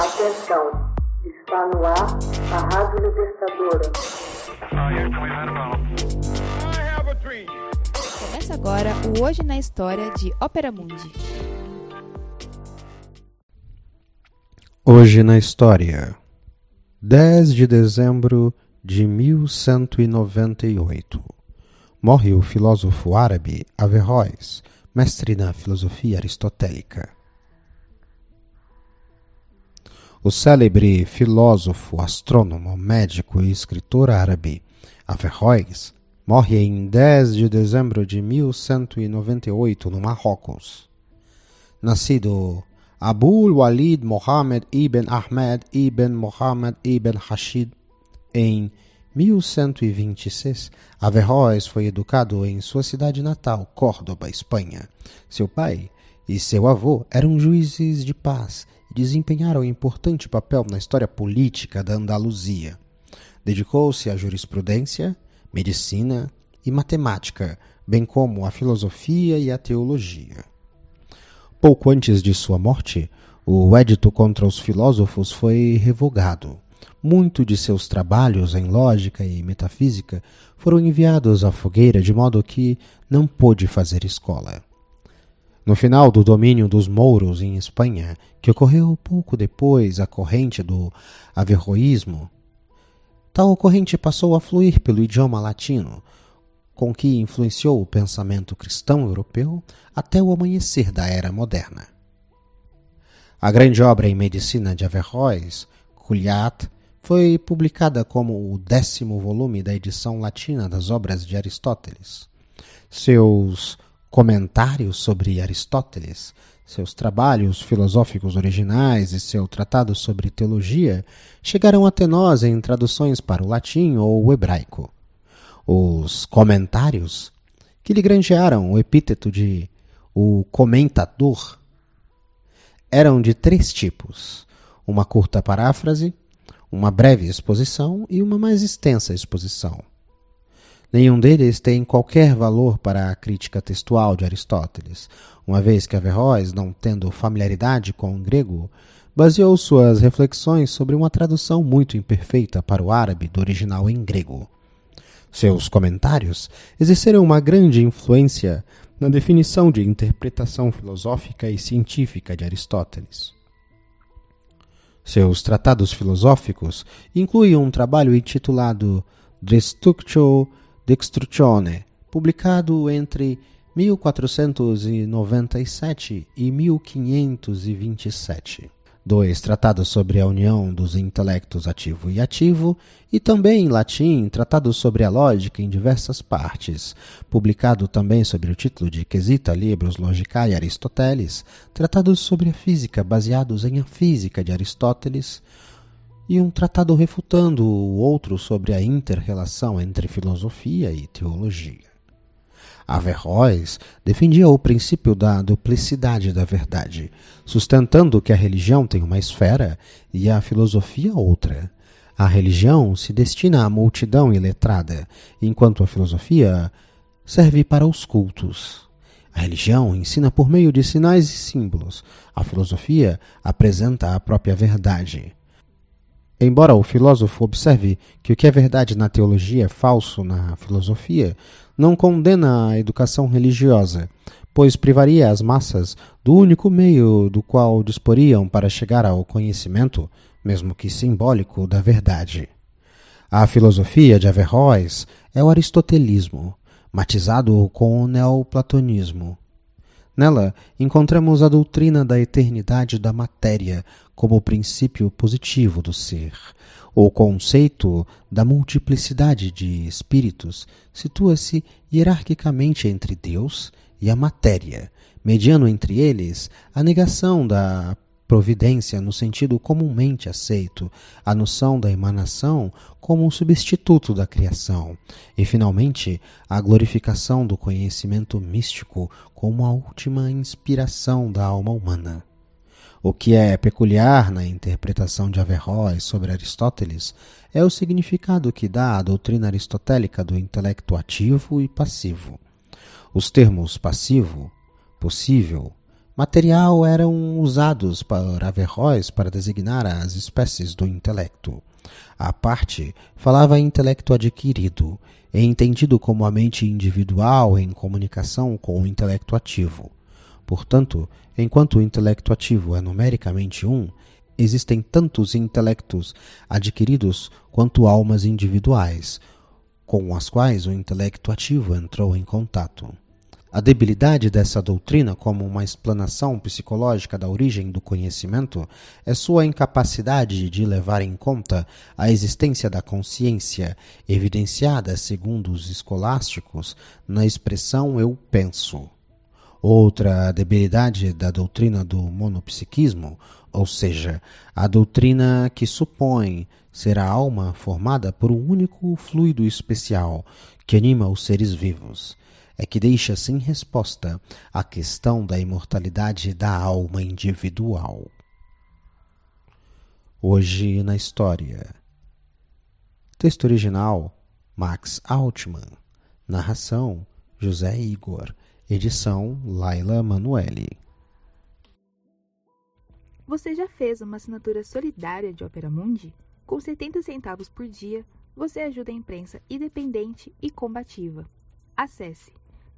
Atenção, está no ar a Rádio Libertadora. Começa agora o Hoje na História de Ópera Mundi. Hoje na História, 10 de dezembro de 1198. Morre o filósofo árabe Averroes, mestre na filosofia aristotélica. O célebre filósofo, astrônomo, médico e escritor árabe Averroes morre em 10 de dezembro de 1198 no Marrocos. Nascido Abul Walid Mohammed ibn Ahmed ibn Mohammed ibn Rashid em 1126, Averroes foi educado em sua cidade natal, Córdoba, Espanha. Seu pai e seu avô eram juízes de paz desempenharam importante papel na história política da Andaluzia. Dedicou-se à jurisprudência, medicina e matemática, bem como à filosofia e à teologia. Pouco antes de sua morte, o edito contra os filósofos foi revogado. Muito de seus trabalhos em lógica e metafísica foram enviados à fogueira de modo que não pôde fazer escola. No final do domínio dos mouros em Espanha, que ocorreu pouco depois a corrente do averroísmo, tal corrente passou a fluir pelo idioma latino, com que influenciou o pensamento cristão europeu até o amanhecer da era moderna. A grande obra em medicina de Averroes, Culiat, foi publicada como o décimo volume da edição latina das obras de Aristóteles. Seus comentários sobre Aristóteles, seus trabalhos filosóficos originais e seu tratado sobre teologia chegaram até nós em traduções para o latim ou o hebraico. Os comentários, que lhe granjearam o epíteto de o comentador, eram de três tipos: uma curta paráfrase, uma breve exposição e uma mais extensa exposição. Nenhum deles tem qualquer valor para a crítica textual de Aristóteles, uma vez que Averroes, não tendo familiaridade com o grego, baseou suas reflexões sobre uma tradução muito imperfeita para o árabe do original em grego. Seus comentários exerceram uma grande influência na definição de interpretação filosófica e científica de Aristóteles. Seus tratados filosóficos incluem um trabalho intitulado De Structio Dextrutione, publicado entre 1497 e 1527. Dois tratados sobre a união dos intelectos ativo e ativo, e também em latim tratados sobre a lógica em diversas partes, publicado também sob o título de Quesita Libros Logicae Aristoteles, tratados sobre a física baseados em A Física de Aristóteles, e um tratado refutando o outro sobre a inter-relação entre filosofia e teologia. Averroes defendia o princípio da duplicidade da verdade, sustentando que a religião tem uma esfera e a filosofia outra. A religião se destina à multidão iletrada, enquanto a filosofia serve para os cultos. A religião ensina por meio de sinais e símbolos. A filosofia apresenta a própria verdade. Embora o filósofo observe que o que é verdade na teologia é falso na filosofia, não condena a educação religiosa, pois privaria as massas do único meio do qual disporiam para chegar ao conhecimento, mesmo que simbólico, da verdade. A filosofia de Averroes é o aristotelismo, matizado com o neoplatonismo. Nela encontramos a doutrina da eternidade da matéria como princípio positivo do ser. O conceito da multiplicidade de espíritos situa-se hierarquicamente entre Deus e a matéria, mediando entre eles a negação da providência no sentido comumente aceito, a noção da emanação como um substituto da criação, e finalmente a glorificação do conhecimento místico como a última inspiração da alma humana. O que é peculiar na interpretação de Averroes sobre Aristóteles é o significado que dá à doutrina aristotélica do intelecto ativo e passivo. Os termos passivo, possível, material eram usados por Averroes para designar as espécies do intelecto. A parte falava intelecto adquirido, entendido como a mente individual em comunicação com o intelecto ativo. Portanto, enquanto o intelecto ativo é numericamente um, existem tantos intelectos adquiridos quanto almas individuais, com as quais o intelecto ativo entrou em contato. A debilidade dessa doutrina, como uma explanação psicológica da origem do conhecimento, é sua incapacidade de levar em conta a existência da consciência, evidenciada, segundo os escolásticos, na expressão eu penso. Outra debilidade da doutrina do monopsiquismo, ou seja, a doutrina que supõe ser a alma formada por um único fluido especial que anima os seres vivos, é que deixa sem resposta a questão da imortalidade da alma individual. Hoje na história. Texto original: Max Altman. Narração: José Igor. Edição Laila Manuelle. Você já fez uma assinatura solidária de Opera Mundi? Com 70 centavos por dia, você ajuda a imprensa independente e combativa. Acesse